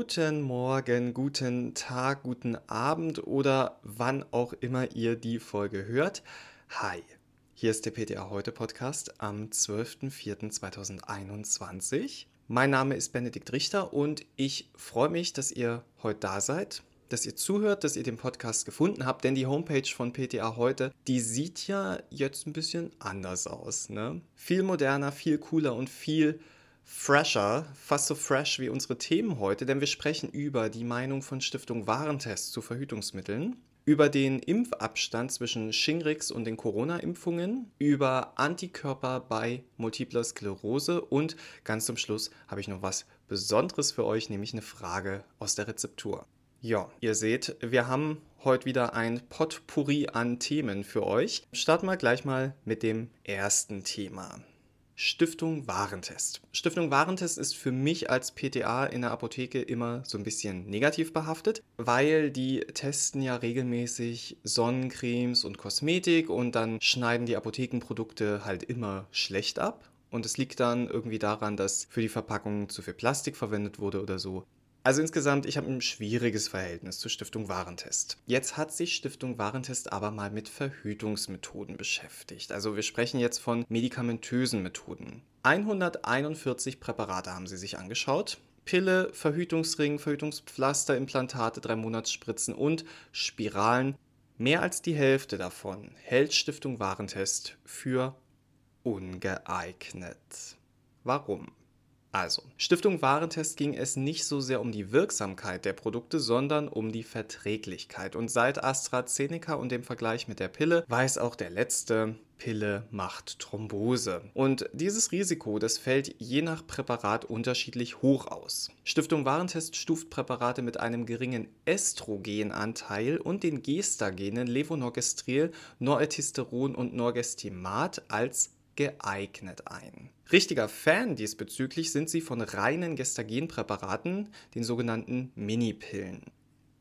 Guten Morgen, guten Tag, guten Abend oder wann auch immer ihr die Folge hört. Hi, hier ist der PTA Heute Podcast am 12.04.2021. Mein Name ist Benedikt Richter und ich freue mich, dass ihr heute da seid, dass ihr zuhört, dass ihr den Podcast gefunden habt, denn die Homepage von PTA Heute, die sieht ja jetzt ein bisschen anders aus. Ne? Viel moderner, viel cooler und viel fresher, fast so fresh wie unsere Themen heute, denn wir sprechen über die Meinung von Stiftung Warentest zu Verhütungsmitteln, über den Impfabstand zwischen Shingrix und den Corona-Impfungen, über Antikörper bei multipler Sklerose und ganz zum Schluss habe ich noch was Besonderes für euch, nämlich eine Frage aus der Rezeptur. Ja, ihr seht, wir haben heute wieder ein Potpourri an Themen für euch. Starten wir gleich mal mit dem ersten Thema. Stiftung Warentest. Stiftung Warentest ist für mich als PTA in der Apotheke immer so ein bisschen negativ behaftet, weil die testen ja regelmäßig Sonnencremes und Kosmetik und dann schneiden die Apothekenprodukte halt immer schlecht ab. Und es liegt dann irgendwie daran, dass für die Verpackung zu viel Plastik verwendet wurde oder so. Also insgesamt, ich habe ein schwieriges Verhältnis zur Stiftung Warentest. Jetzt hat sich Stiftung Warentest aber mal mit Verhütungsmethoden beschäftigt. Also wir sprechen jetzt von medikamentösen Methoden. 141 Präparate haben sie sich angeschaut. Pille, Verhütungsring, Verhütungspflaster, Implantate, 3 Monatsspritzen und Spiralen. Mehr als die Hälfte davon hält Stiftung Warentest für ungeeignet. Warum? Also, Stiftung Warentest ging es nicht so sehr um die Wirksamkeit der Produkte, sondern um die Verträglichkeit. Und seit AstraZeneca und dem Vergleich mit der Pille weiß auch der letzte, Pille macht Thrombose. Und dieses Risiko, das fällt je nach Präparat unterschiedlich hoch aus. Stiftung Warentest stuft Präparate mit einem geringen Östrogenanteil und den Gestagenen Levonorgestrel, Noreltisteron und Norgestimat als geeignet ein. Richtiger Fan diesbezüglich sind sie von reinen Gestagenpräparaten, den sogenannten Minipillen.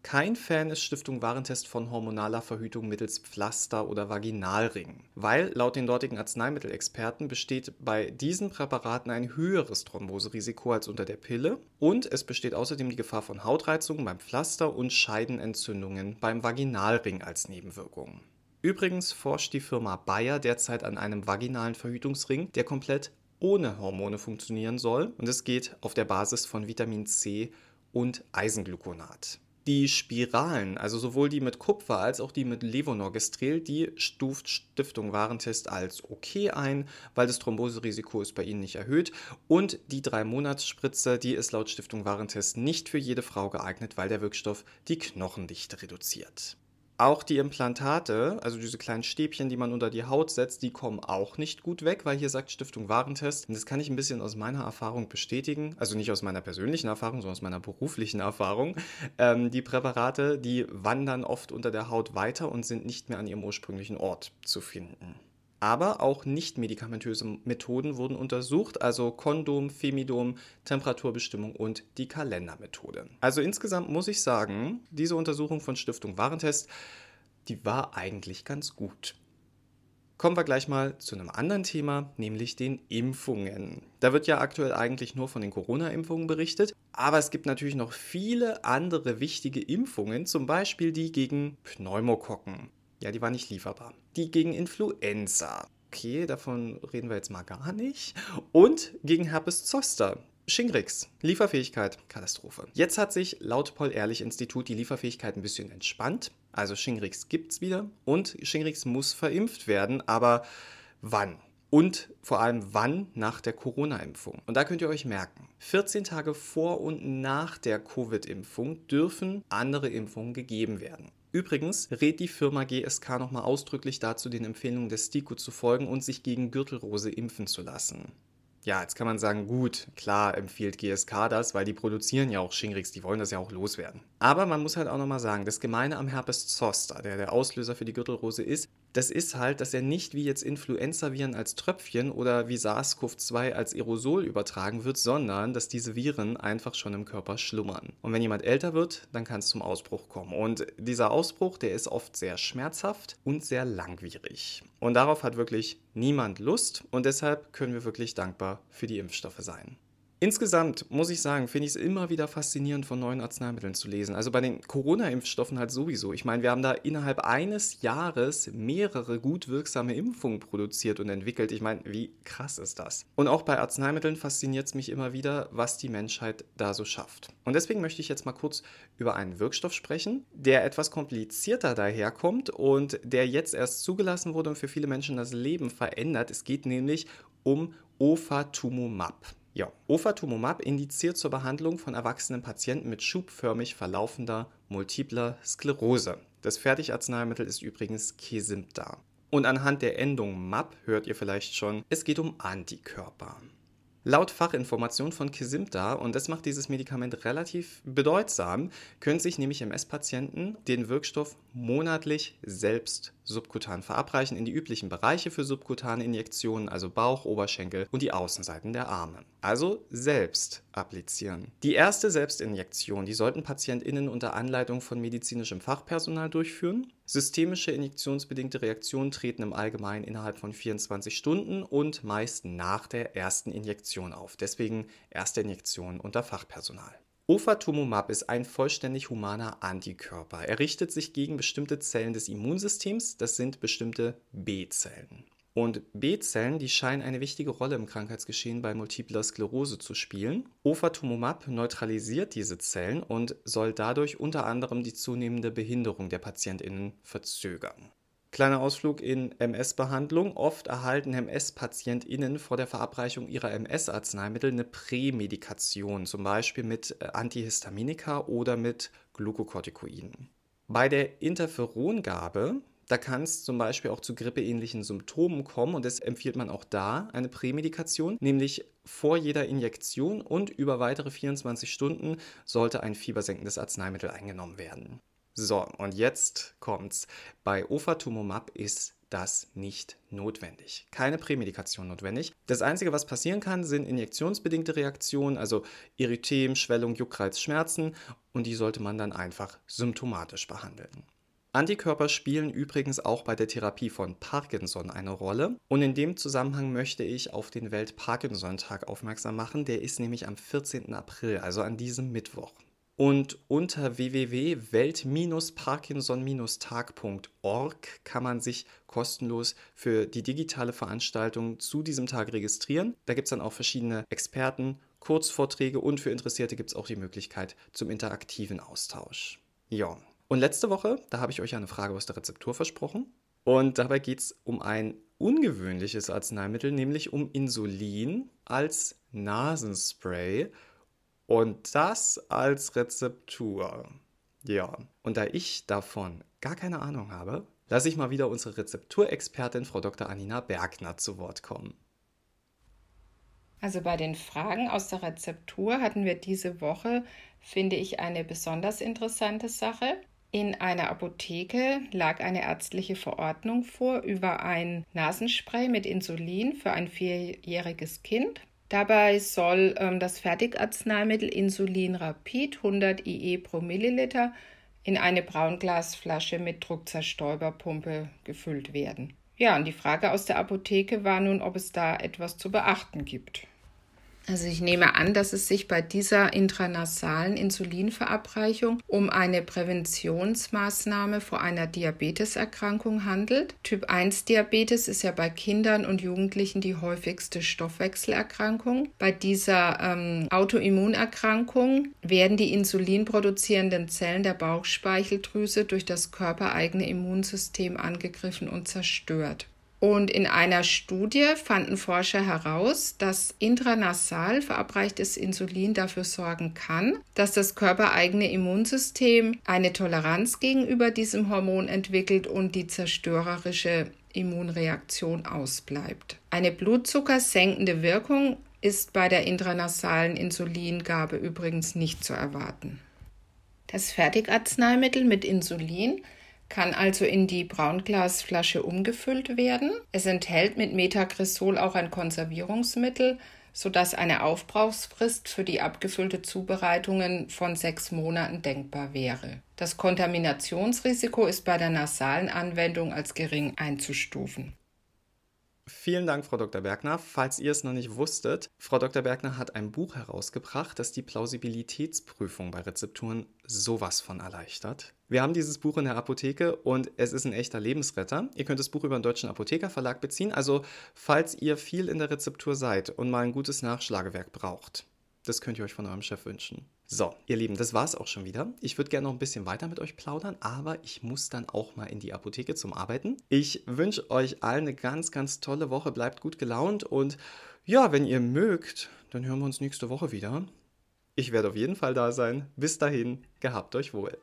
Kein Fan ist Stiftung Warentest von hormonaler Verhütung mittels Pflaster oder Vaginalring, weil laut den dortigen Arzneimittelexperten besteht bei diesen Präparaten ein höheres Thromboserisiko als unter der Pille und es besteht außerdem die Gefahr von Hautreizungen beim Pflaster und Scheidenentzündungen beim Vaginalring als Nebenwirkung. Übrigens forscht die Firma Bayer derzeit an einem vaginalen Verhütungsring, der komplett ohne Hormone funktionieren soll. Und es geht auf der Basis von Vitamin C und Eisengluconat. Die Spiralen, also sowohl die mit Kupfer als auch die mit Levonorgestrel, die stuft Stiftung Warentest als okay ein, weil das Thromboserisiko ist bei ihnen nicht erhöht. Und die drei Monatsspritze, die ist laut Stiftung Warentest nicht für jede Frau geeignet, weil der Wirkstoff die Knochendichte reduziert. Auch die Implantate, also diese kleinen Stäbchen, die man unter die Haut setzt, die kommen auch nicht gut weg, weil hier sagt Stiftung Warentest, und das kann ich ein bisschen aus meiner Erfahrung bestätigen, also nicht aus meiner persönlichen Erfahrung, sondern aus meiner beruflichen Erfahrung. Ähm, die Präparate, die wandern oft unter der Haut weiter und sind nicht mehr an ihrem ursprünglichen Ort zu finden. Aber auch nicht-medikamentöse Methoden wurden untersucht, also Kondom, Femidom, Temperaturbestimmung und die Kalendermethode. Also insgesamt muss ich sagen, diese Untersuchung von Stiftung Warentest, die war eigentlich ganz gut. Kommen wir gleich mal zu einem anderen Thema, nämlich den Impfungen. Da wird ja aktuell eigentlich nur von den Corona-Impfungen berichtet, aber es gibt natürlich noch viele andere wichtige Impfungen, zum Beispiel die gegen Pneumokokken. Ja, die war nicht lieferbar. Die gegen Influenza. Okay, davon reden wir jetzt mal gar nicht. Und gegen Herpes Zoster. Shingrix, Lieferfähigkeit, Katastrophe. Jetzt hat sich laut Paul-Ehrlich-Institut die Lieferfähigkeit ein bisschen entspannt. Also Shingrix gibt's wieder und Shingrix muss verimpft werden, aber wann? Und vor allem wann nach der Corona-Impfung. Und da könnt ihr euch merken, 14 Tage vor und nach der Covid-Impfung dürfen andere Impfungen gegeben werden. Übrigens rät die Firma GSK nochmal ausdrücklich dazu, den Empfehlungen des STIKO zu folgen und sich gegen Gürtelrose impfen zu lassen. Ja, jetzt kann man sagen, gut, klar empfiehlt GSK das, weil die produzieren ja auch Shingrix, die wollen das ja auch loswerden. Aber man muss halt auch nochmal sagen, das Gemeine am Herpes zoster, der der Auslöser für die Gürtelrose ist, das ist halt, dass er nicht wie jetzt Influenza-Viren als Tröpfchen oder wie SARS-CoV-2 als Aerosol übertragen wird, sondern dass diese Viren einfach schon im Körper schlummern. Und wenn jemand älter wird, dann kann es zum Ausbruch kommen. Und dieser Ausbruch, der ist oft sehr schmerzhaft und sehr langwierig. Und darauf hat wirklich niemand Lust und deshalb können wir wirklich dankbar für die Impfstoffe sein. Insgesamt muss ich sagen, finde ich es immer wieder faszinierend, von neuen Arzneimitteln zu lesen. Also bei den Corona-Impfstoffen halt sowieso. Ich meine, wir haben da innerhalb eines Jahres mehrere gut wirksame Impfungen produziert und entwickelt. Ich meine, wie krass ist das? Und auch bei Arzneimitteln fasziniert es mich immer wieder, was die Menschheit da so schafft. Und deswegen möchte ich jetzt mal kurz über einen Wirkstoff sprechen, der etwas komplizierter daherkommt und der jetzt erst zugelassen wurde und für viele Menschen das Leben verändert. Es geht nämlich um Ofatumumab. Ja, Ofatumumab indiziert zur Behandlung von erwachsenen Patienten mit schubförmig verlaufender multipler Sklerose. Das Fertigarzneimittel ist übrigens Kesimpta. Und anhand der Endung MAP hört ihr vielleicht schon, es geht um Antikörper. Laut Fachinformation von Kesimpta, und das macht dieses Medikament relativ bedeutsam, können sich nämlich MS-Patienten den Wirkstoff monatlich selbst subkutan verabreichen in die üblichen Bereiche für subkutane Injektionen, also Bauch, Oberschenkel und die Außenseiten der Arme. Also selbst applizieren. Die erste Selbstinjektion, die sollten PatientInnen unter Anleitung von medizinischem Fachpersonal durchführen. Systemische injektionsbedingte Reaktionen treten im Allgemeinen innerhalb von 24 Stunden und meist nach der ersten Injektion auf. Deswegen erste Injektion unter Fachpersonal. Ofatumumab ist ein vollständig humaner Antikörper. Er richtet sich gegen bestimmte Zellen des Immunsystems, das sind bestimmte B-Zellen. Und B-Zellen, die scheinen eine wichtige Rolle im Krankheitsgeschehen bei multipler Sklerose zu spielen. Ofatumumab neutralisiert diese Zellen und soll dadurch unter anderem die zunehmende Behinderung der PatientInnen verzögern. Kleiner Ausflug in MS-Behandlung. Oft erhalten MS-PatientInnen vor der Verabreichung ihrer MS-Arzneimittel eine Prämedikation, zum Beispiel mit äh, Antihistaminika oder mit Glukokortikoiden. Bei der Interferongabe, da kann es zum Beispiel auch zu grippeähnlichen Symptomen kommen und es empfiehlt man auch da eine Prämedikation, nämlich vor jeder Injektion und über weitere 24 Stunden sollte ein fiebersenkendes Arzneimittel eingenommen werden. So, und jetzt kommt's. Bei Ofatumumab ist das nicht notwendig. Keine Prämedikation notwendig. Das Einzige, was passieren kann, sind injektionsbedingte Reaktionen, also Erythem, Schwellung, Juckreiz, Schmerzen und die sollte man dann einfach symptomatisch behandeln. Antikörper spielen übrigens auch bei der Therapie von Parkinson eine Rolle. Und in dem Zusammenhang möchte ich auf den Welt-Parkinson-Tag aufmerksam machen. Der ist nämlich am 14. April, also an diesem Mittwoch. Und unter www.welt-parkinson-tag.org kann man sich kostenlos für die digitale Veranstaltung zu diesem Tag registrieren. Da gibt es dann auch verschiedene Experten, Kurzvorträge und für Interessierte gibt es auch die Möglichkeit zum interaktiven Austausch. Ja. Und letzte Woche, da habe ich euch eine Frage aus der Rezeptur versprochen. Und dabei geht es um ein ungewöhnliches Arzneimittel, nämlich um Insulin als Nasenspray und das als Rezeptur. Ja, und da ich davon gar keine Ahnung habe, lasse ich mal wieder unsere Rezepturexpertin Frau Dr. Anina Bergner zu Wort kommen. Also bei den Fragen aus der Rezeptur hatten wir diese Woche, finde ich, eine besonders interessante Sache. In einer Apotheke lag eine ärztliche Verordnung vor über ein Nasenspray mit Insulin für ein vierjähriges Kind. Dabei soll ähm, das Fertigarzneimittel Insulin Rapid 100 IE pro Milliliter in eine Braunglasflasche mit Druckzerstäuberpumpe gefüllt werden. Ja, und die Frage aus der Apotheke war nun, ob es da etwas zu beachten gibt. Also ich nehme an, dass es sich bei dieser intranasalen Insulinverabreichung um eine Präventionsmaßnahme vor einer Diabeteserkrankung handelt. Typ 1 Diabetes ist ja bei Kindern und Jugendlichen die häufigste Stoffwechselerkrankung. Bei dieser ähm, Autoimmunerkrankung werden die insulinproduzierenden Zellen der Bauchspeicheldrüse durch das körpereigene Immunsystem angegriffen und zerstört. Und in einer Studie fanden Forscher heraus, dass intranasal verabreichtes Insulin dafür sorgen kann, dass das körpereigene Immunsystem eine Toleranz gegenüber diesem Hormon entwickelt und die zerstörerische Immunreaktion ausbleibt. Eine blutzuckersenkende Wirkung ist bei der intranasalen Insulingabe übrigens nicht zu erwarten. Das Fertigarzneimittel mit Insulin kann also in die Braunglasflasche umgefüllt werden. Es enthält mit Metagresol auch ein Konservierungsmittel, sodass eine Aufbrauchsfrist für die abgefüllte Zubereitungen von sechs Monaten denkbar wäre. Das Kontaminationsrisiko ist bei der nasalen Anwendung als gering einzustufen. Vielen Dank, Frau Dr. Bergner. Falls ihr es noch nicht wusstet, Frau Dr. Bergner hat ein Buch herausgebracht, das die Plausibilitätsprüfung bei Rezepturen sowas von erleichtert. Wir haben dieses Buch in der Apotheke und es ist ein echter Lebensretter. Ihr könnt das Buch über den Deutschen Apothekerverlag beziehen. Also, falls ihr viel in der Rezeptur seid und mal ein gutes Nachschlagewerk braucht, das könnt ihr euch von eurem Chef wünschen. So, ihr Lieben, das war's auch schon wieder. Ich würde gerne noch ein bisschen weiter mit euch plaudern, aber ich muss dann auch mal in die Apotheke zum Arbeiten. Ich wünsche euch allen eine ganz, ganz tolle Woche. Bleibt gut gelaunt und ja, wenn ihr mögt, dann hören wir uns nächste Woche wieder. Ich werde auf jeden Fall da sein. Bis dahin, gehabt euch wohl.